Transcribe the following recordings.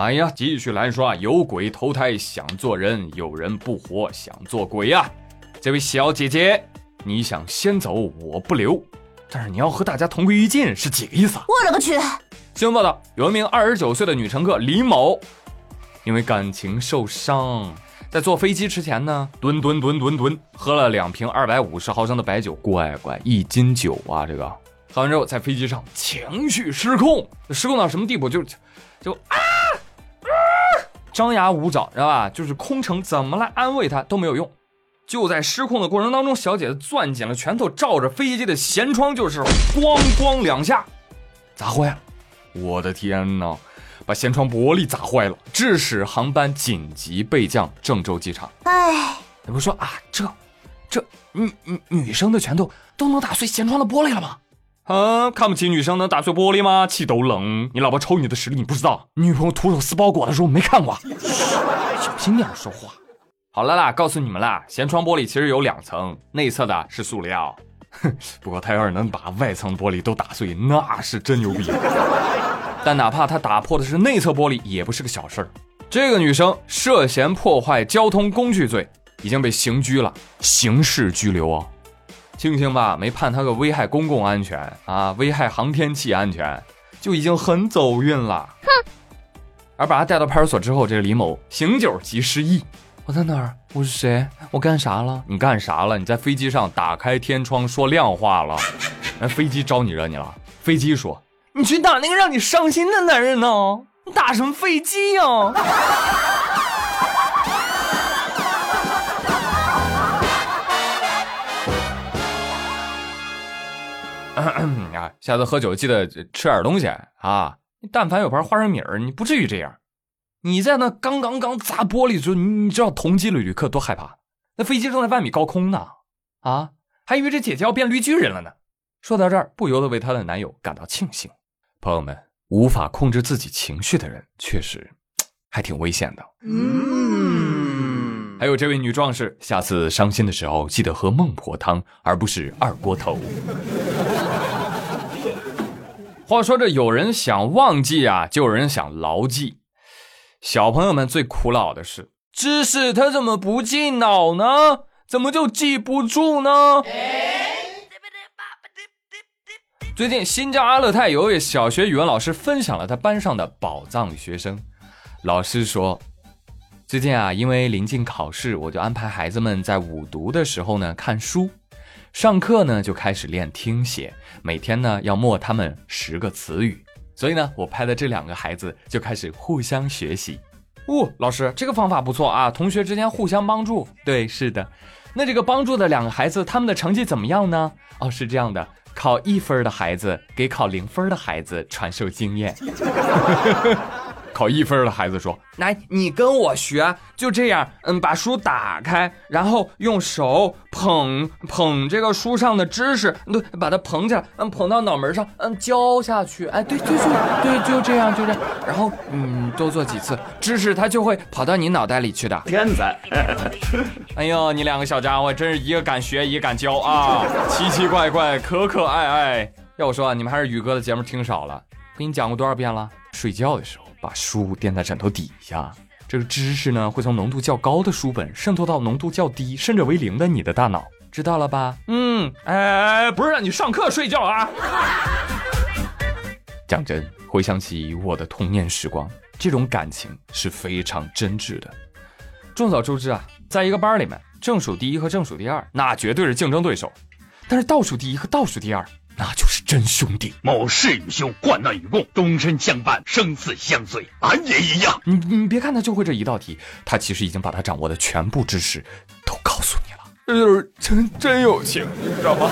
哎呀，继续来说啊，有鬼投胎想做人，有人不活想做鬼呀。这位小姐姐，你想先走我不留，但是你要和大家同归于尽，是几个意思啊？我勒个去！新闻报道，有一名二十九岁的女乘客李某，因为感情受伤，在坐飞机之前呢，吨吨吨吨吨喝了两瓶二百五十毫升的白酒，乖乖一斤酒啊！这个喝完之后，在飞机上情绪失控，失控到什么地步？就就啊！张牙舞爪，知道吧？就是空乘怎么来安慰他都没有用。就在失控的过程当中，小姐姐攥紧了拳头，照着飞机的舷窗就是咣咣两下，砸坏了。我的天哪，把舷窗玻璃砸坏了，致使航班紧急备降郑州机场。哎，你不说啊？这这女女女生的拳头都能打碎舷窗的玻璃了吗？啊，看不起女生能打碎玻璃吗？气都冷！你老婆抽你的实力你不知道？女朋友徒手撕包裹的时候没看过？小心点说话。好了啦，告诉你们啦，舷窗玻璃其实有两层，内侧的是塑料。哼，不过他要是能把外层玻璃都打碎，那是真牛逼。但哪怕他打破的是内侧玻璃，也不是个小事儿。这个女生涉嫌破坏交通工具罪，已经被刑拘了，刑事拘留哦。庆幸吧，没判他个危害公共安全啊，危害航天器安全，就已经很走运了。哼！而把他带到派出所之后，这个李某醒酒即失忆。我在哪儿？我是谁？我干啥了？你干啥了？你在飞机上打开天窗说亮话了？那飞机招你惹你了？飞机说你去打那个让你伤心的男人呢？你打什么飞机呀？啊，下次喝酒记得吃点东西啊！你但凡有盘花生米儿，你不至于这样。你在那刚刚刚砸玻璃的时候，你知道同机的旅客多害怕？那飞机正在万米高空呢，啊，还以为这姐姐要变绿巨人了呢。说到这儿，不由得为她的男友感到庆幸。朋友们，无法控制自己情绪的人，确实还挺危险的。嗯，还有这位女壮士，下次伤心的时候记得喝孟婆汤，而不是二锅头。话说这有人想忘记啊，就有人想牢记。小朋友们最苦恼的是知识，他怎么不记脑呢？怎么就记不住呢？最近，新疆阿勒泰有位小学语文老师分享了他班上的宝藏学生。老师说，最近啊，因为临近考试，我就安排孩子们在午读的时候呢看书。上课呢就开始练听写，每天呢要默他们十个词语，所以呢我拍的这两个孩子就开始互相学习。哦，老师这个方法不错啊，同学之间互相帮助。对，是的。那这个帮助的两个孩子，他们的成绩怎么样呢？哦，是这样的，考一分的孩子给考零分的孩子传授经验。考一分的孩子说：“来，你跟我学，就这样，嗯，把书打开，然后用手捧捧这个书上的知识，对，把它捧起来，嗯，捧到脑门上，嗯，教下去。哎，对，就就对，就这样，就这样。然后，嗯，多做几次，知识它就会跑到你脑袋里去的。天才！哎呦，你两个小家伙真是一个敢学，一个敢教啊，奇奇怪怪，可可爱爱。要我说，你们还是宇哥的节目听少了，给你讲过多少遍了？睡觉的时候。”把书垫在枕头底下，这个知识呢会从浓度较高的书本渗透到浓度较低甚至为零的你的大脑，知道了吧？嗯，哎，不是让你上课睡觉啊！讲真，回想起我的童年时光，这种感情是非常真挚的。众所周知啊，在一个班里面，正数第一和正数第二那绝对是竞争对手，但是倒数第一和倒数第二。那就是真兄弟，某事与兄，患难与共，终身相伴，生死相随，俺也一样。你你别看他就会这一道题，他其实已经把他掌握的全部知识都告诉你了。这就是真 真友情，你知道吗？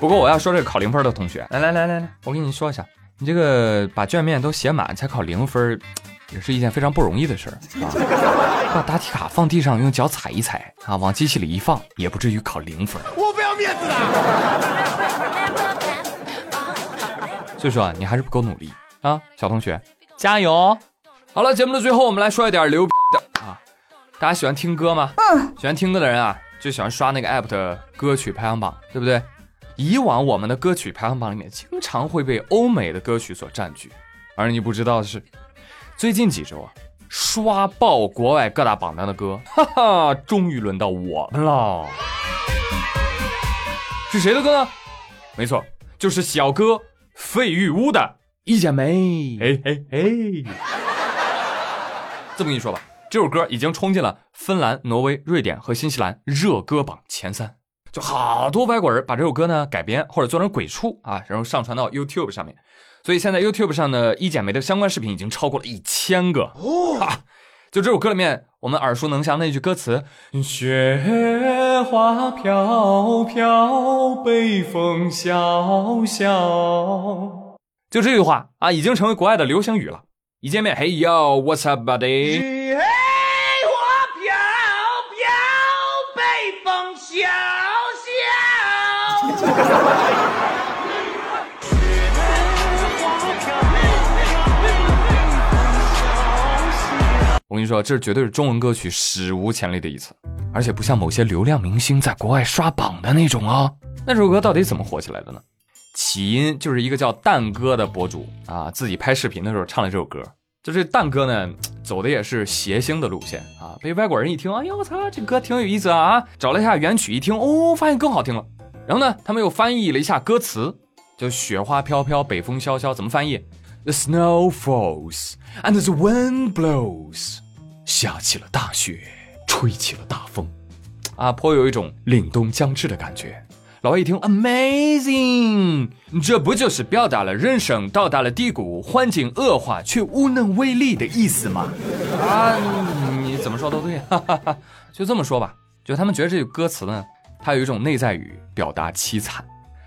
不过我要说这个考零分的同学，来来来来来，我跟你说一下，你这个把卷面都写满才考零分，也是一件非常不容易的事儿啊。把答题卡放地上，用脚踩一踩啊，往机器里一放，也不至于考零分。我不要面子的，所以说啊，你还是不够努力啊，小同学，加油！好了，节目的最后，我们来说一点牛逼的啊！大家喜欢听歌吗？嗯，喜欢听歌的人啊，就喜欢刷那个 app 的歌曲排行榜，对不对？以往我们的歌曲排行榜里面，经常会被欧美的歌曲所占据，而你不知道的是，最近几周啊，刷爆国外各大榜单的歌，哈哈，终于轮到我们了。是谁的歌呢？没错，就是小哥费玉乌的《一剪梅》。哎哎哎。这么跟你说吧，这首歌已经冲进了芬兰、挪威、瑞典和新西兰热歌榜前三。就好多外国人把这首歌呢改编或者做成鬼畜啊，然后上传到 YouTube 上面。所以现在 YouTube 上的《一剪梅》的相关视频已经超过了一千个。哈，就这首歌里面我们耳熟能详的那句歌词：“雪花飘飘，北风萧萧。”就这句话啊，已经成为国外的流行语了。一见面，Hey yo，What's up, buddy？我跟你说，这绝对是中文歌曲史无前例的一次，而且不像某些流量明星在国外刷榜的那种哦。那首歌到底怎么火起来的呢？起因就是一个叫蛋哥的博主啊，自己拍视频的时候唱了这首歌。就这蛋哥呢，走的也是谐星的路线啊，被外国人一听，哎呦我操，这歌挺有意思啊！找了一下原曲，一听哦，发现更好听了。然后呢，他们又翻译了一下歌词，就雪花飘飘，北风萧萧，怎么翻译？The snow falls and the wind blows。下起了大雪，吹起了大风，啊，颇有一种凛冬将至的感觉。老外一听，amazing，这不就是表达了人生到达了低谷，环境恶化却无能为力的意思吗？啊，你怎么说都对，哈哈哈。就这么说吧，就他们觉得这句歌词呢，它有一种内在语，表达凄惨，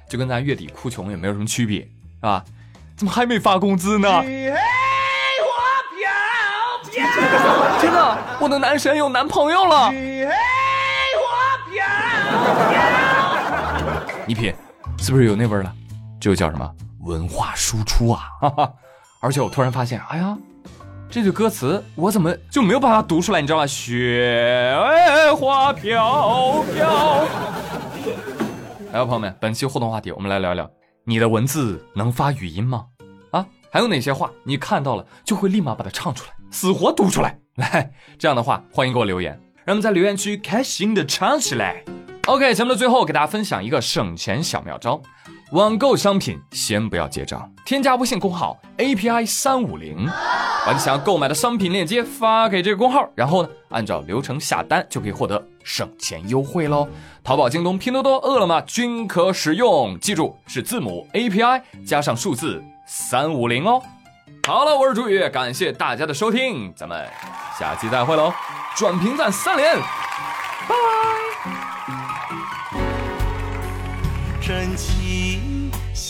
就跟咱月底哭穷也没有什么区别，是吧？怎么还没发工资呢？我飘飘天哪！我的男神有男朋友了。我飘飘你品，是不是有那味儿了？这就叫什么文化输出啊！哈哈。而且我突然发现，哎呀，这句歌词我怎么就没有办法读出来？你知道吗？雪花飘飘。来，朋友们，本期互动话题，我们来聊一聊，你的文字能发语音吗？啊，还有哪些话你看到了就会立马把它唱出来？死活读出来，来这样的话，欢迎给我留言，让我们在留言区开心的唱起来。OK，节目的最后给大家分享一个省钱小妙招：网购商品先不要结账，添加微信公号 API 三五零，把你想要购买的商品链接发给这个公号，然后呢，按照流程下单就可以获得省钱优惠喽。淘宝、京东、拼多多、饿了么均可使用，记住是字母 API 加上数字三五零哦。好了，我是朱宇，感谢大家的收听，咱们下期再会喽！转评赞三连，拜拜。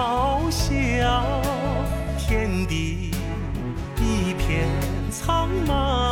翱翔天地一片苍茫。